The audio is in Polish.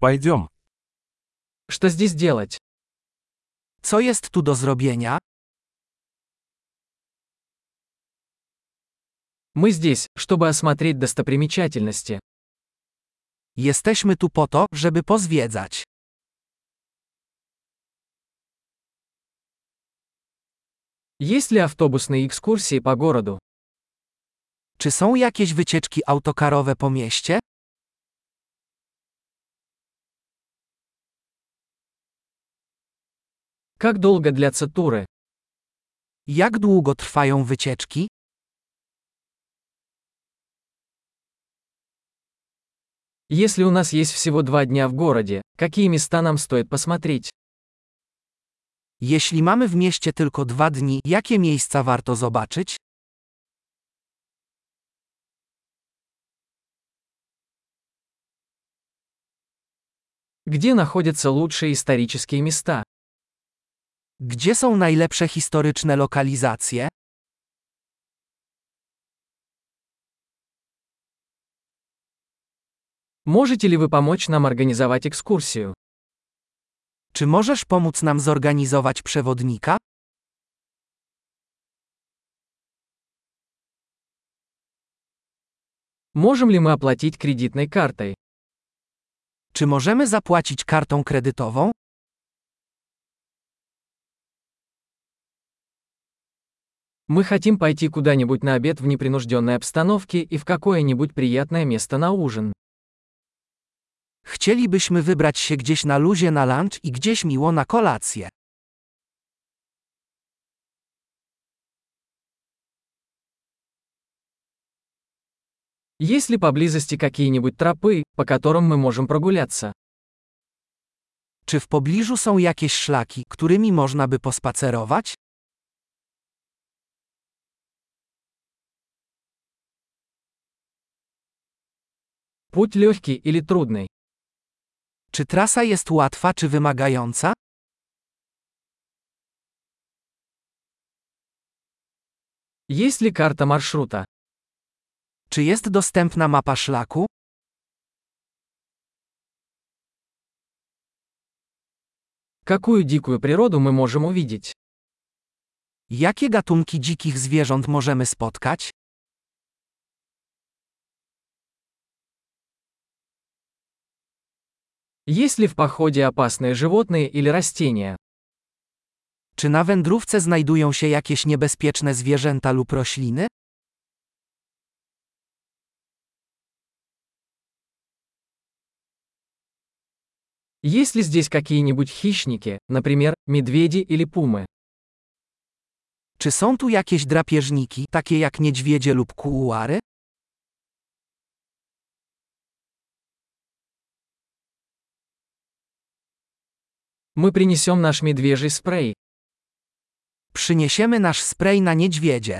Пойдем. Что здесь делать? Co jest tu do zrobienia? Мы здесь, чтобы осмотреть достопримечательности. Jesteśmy tu po to, żeby pozwiedzać. Есть ли автобусные экскурсии по городу? Czy są jakieś wycieczki autokarowe po mieście? Как долго длятся туры? Jak długo trwają wycieczki? Если у нас есть всего два дня в городе, какие места нам стоит посмотреть? Jeśli mamy w mieście tylko dwa dni, jakie miejsca warto zobaczyć? Где находятся лучшие исторические места? Gdzie są najlepsze historyczne lokalizacje? Можете ли вы помочь нам организовать экскурсию? Czy możesz pomóc nam zorganizować przewodnika? Можем ли мы оплатить кредитной картой? Czy możemy zapłacić kartą kredytową? Мы хотим пойти куда-нибудь на обед в непринужденной обстановке и в какое-нибудь приятное место на ужин. Chcielibyśmy wybrać się gdzieś na luzie na lunch i gdzieś miło na kolację. Есть ли поблизости какие-нибудь тропы, по которым мы можем прогуляться? Czy w pobliżu są jakieś szlaki, którymi można by pospacerować? Путь легкий или трудный? Czy trasa jest łatwa czy wymagająca? Есть ли карта маршрута? Czy jest dostępna mapa szlaku? Какую дикую природу мы можем увидеть? Jakie gatunki dzikich zwierząt możemy spotkać? Есть ли в походе опасные животные или растения? Czy na wędrówce znajdują się jakieś niebezpieczne zwierzęta lub rośliny? Есть ли здесь какие-нибудь хищники, например, медведи или пумы? Czy są tu jakieś drapieżniki, takie jak niedźwiedzie lub kuuary? Мы принесем наш медвежий спрей. Przyniesiemy nasz spray na niedźwiedzie.